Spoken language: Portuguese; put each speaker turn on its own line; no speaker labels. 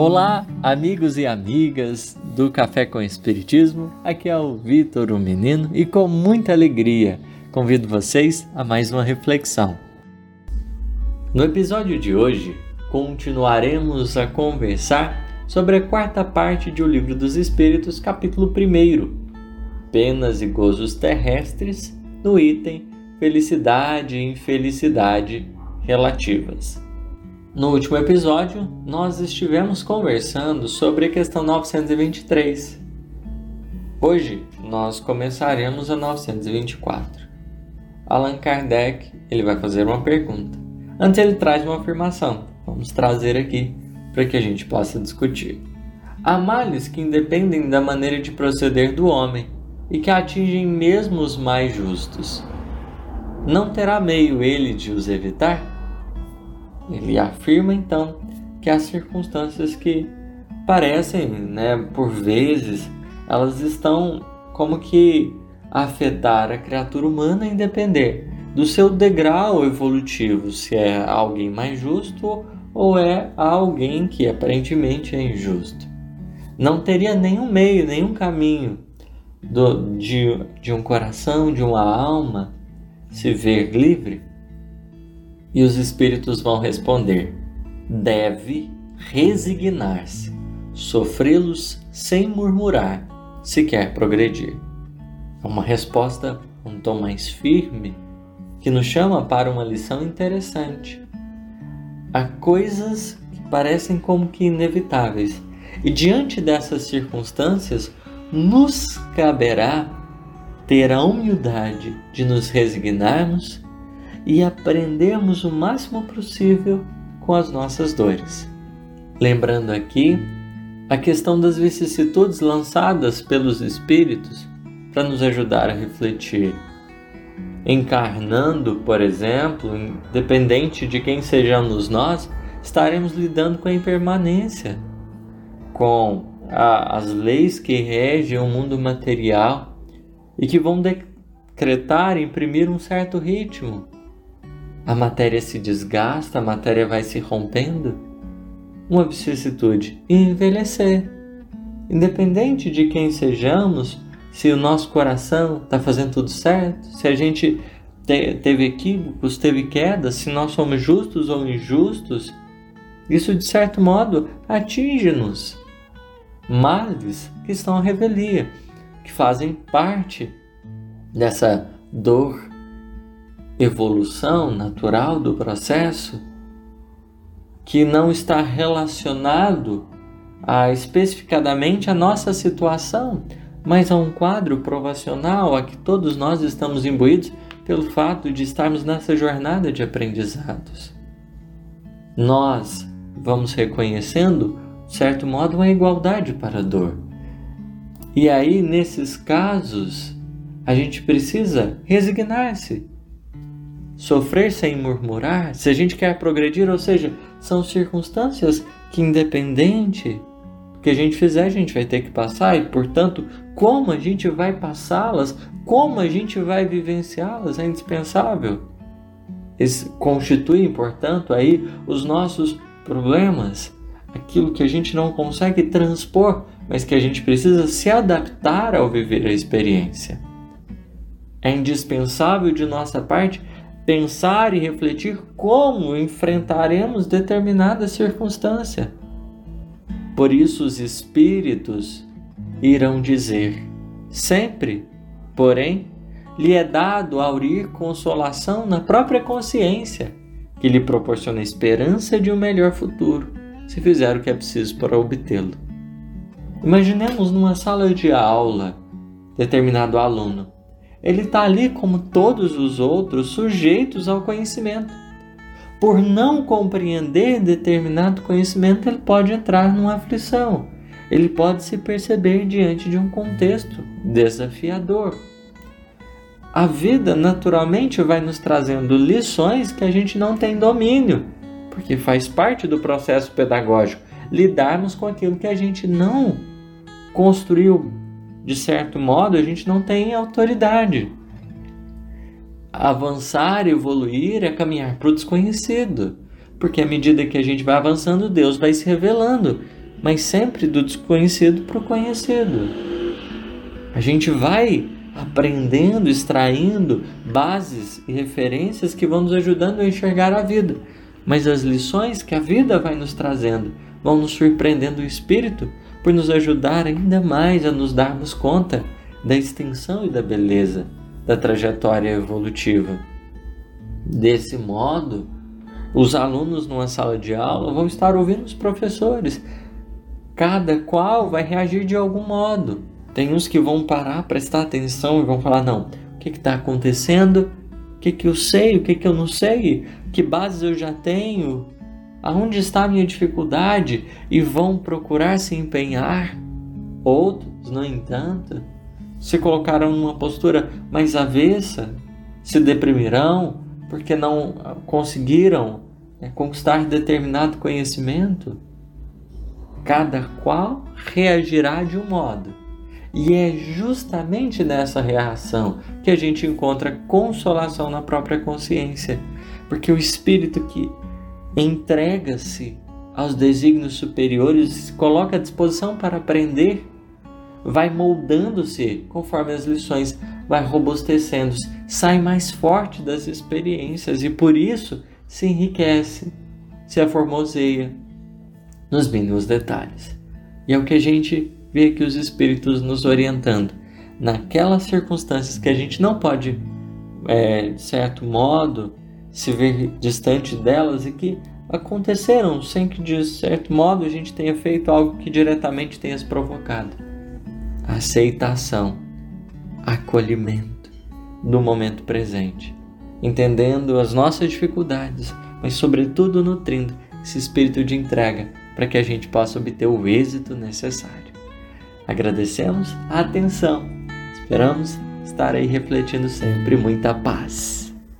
Olá, amigos e amigas do Café com Espiritismo. Aqui é o Vitor, o menino, e com muita alegria convido vocês a mais uma reflexão. No episódio de hoje, continuaremos a conversar sobre a quarta parte de O Livro dos Espíritos, capítulo 1, Penas e Gozos Terrestres, no item Felicidade e Infelicidade Relativas. No último episódio, nós estivemos conversando sobre a questão 923. Hoje, nós começaremos a 924. Allan Kardec ele vai fazer uma pergunta. Antes ele traz uma afirmação. Vamos trazer aqui para que a gente possa discutir. Há males que independem da maneira de proceder do homem e que atingem mesmo os mais justos. Não terá meio ele de os evitar? Ele afirma então que as circunstâncias que parecem, né, por vezes, elas estão como que afetar a criatura humana em depender do seu degrau evolutivo, se é alguém mais justo ou é alguém que aparentemente é injusto. Não teria nenhum meio, nenhum caminho do, de, de um coração, de uma alma se ver livre e os espíritos vão responder: deve resignar-se, sofrê-los sem murmurar, se quer progredir. É uma resposta um tom mais firme que nos chama para uma lição interessante. Há coisas que parecem como que inevitáveis, e diante dessas circunstâncias, nos caberá ter a humildade de nos resignarmos e aprendermos o máximo possível com as nossas dores. Lembrando aqui a questão das vicissitudes lançadas pelos espíritos para nos ajudar a refletir. Encarnando, por exemplo, independente de quem sejamos nós, estaremos lidando com a impermanência, com a, as leis que regem o mundo material e que vão decretar, imprimir um certo ritmo a matéria se desgasta, a matéria vai se rompendo. Uma vicissitude: envelhecer. Independente de quem sejamos, se o nosso coração está fazendo tudo certo, se a gente te, teve equívocos, teve quedas, se nós somos justos ou injustos, isso de certo modo atinge-nos. Males que estão à revelia, que fazem parte dessa dor evolução natural do processo que não está relacionado a especificadamente a nossa situação, mas a um quadro provacional a que todos nós estamos imbuídos pelo fato de estarmos nessa jornada de aprendizados. Nós vamos reconhecendo, de certo modo, uma igualdade para a dor. E aí, nesses casos, a gente precisa resignar-se sofrer sem murmurar, se a gente quer progredir, ou seja, são circunstâncias que, independente do que a gente fizer, a gente vai ter que passar, e portanto, como a gente vai passá-las, como a gente vai vivenciá-las, é indispensável. Isso constituem, portanto, aí os nossos problemas, aquilo que a gente não consegue transpor, mas que a gente precisa se adaptar ao viver a experiência. É indispensável de nossa parte pensar e refletir como enfrentaremos determinada circunstância. Por isso, os espíritos irão dizer: sempre, porém, lhe é dado aurir consolação na própria consciência, que lhe proporciona esperança de um melhor futuro, se fizer o que é preciso para obtê-lo. Imaginemos numa sala de aula determinado aluno ele está ali como todos os outros, sujeitos ao conhecimento. Por não compreender determinado conhecimento, ele pode entrar numa aflição. Ele pode se perceber diante de um contexto desafiador. A vida naturalmente vai nos trazendo lições que a gente não tem domínio, porque faz parte do processo pedagógico lidarmos com aquilo que a gente não construiu de certo modo, a gente não tem autoridade. Avançar, evoluir é caminhar para o desconhecido, porque à medida que a gente vai avançando, Deus vai se revelando mas sempre do desconhecido para o conhecido. A gente vai aprendendo, extraindo bases e referências que vão nos ajudando a enxergar a vida. Mas as lições que a vida vai nos trazendo vão nos surpreendendo o espírito por nos ajudar ainda mais a nos darmos conta da extensão e da beleza da trajetória evolutiva. Desse modo, os alunos numa sala de aula vão estar ouvindo os professores. Cada qual vai reagir de algum modo. Tem uns que vão parar, prestar atenção e vão falar: não, o que está acontecendo? O que, que eu sei? O que, que eu não sei? Que bases eu já tenho? Aonde está a minha dificuldade? E vão procurar se empenhar. Outros, no entanto, se colocaram numa postura mais avessa, se deprimirão porque não conseguiram né, conquistar determinado conhecimento. Cada qual reagirá de um modo. E é justamente nessa reação que a gente encontra consolação na própria consciência, porque o espírito que entrega-se aos desígnios superiores, se coloca à disposição para aprender, vai moldando-se conforme as lições, vai robustecendo, sai mais forte das experiências e por isso se enriquece, se aformoseia nos mínimos detalhes. E é o que a gente vê que os espíritos nos orientando naquelas circunstâncias que a gente não pode, é, de certo modo, se ver distante delas e que aconteceram sem que, de certo modo, a gente tenha feito algo que diretamente tenha se provocado. Aceitação, acolhimento do momento presente, entendendo as nossas dificuldades, mas, sobretudo, nutrindo esse espírito de entrega para que a gente possa obter o êxito necessário. Agradecemos a atenção. Esperamos estar aí refletindo sempre muita paz.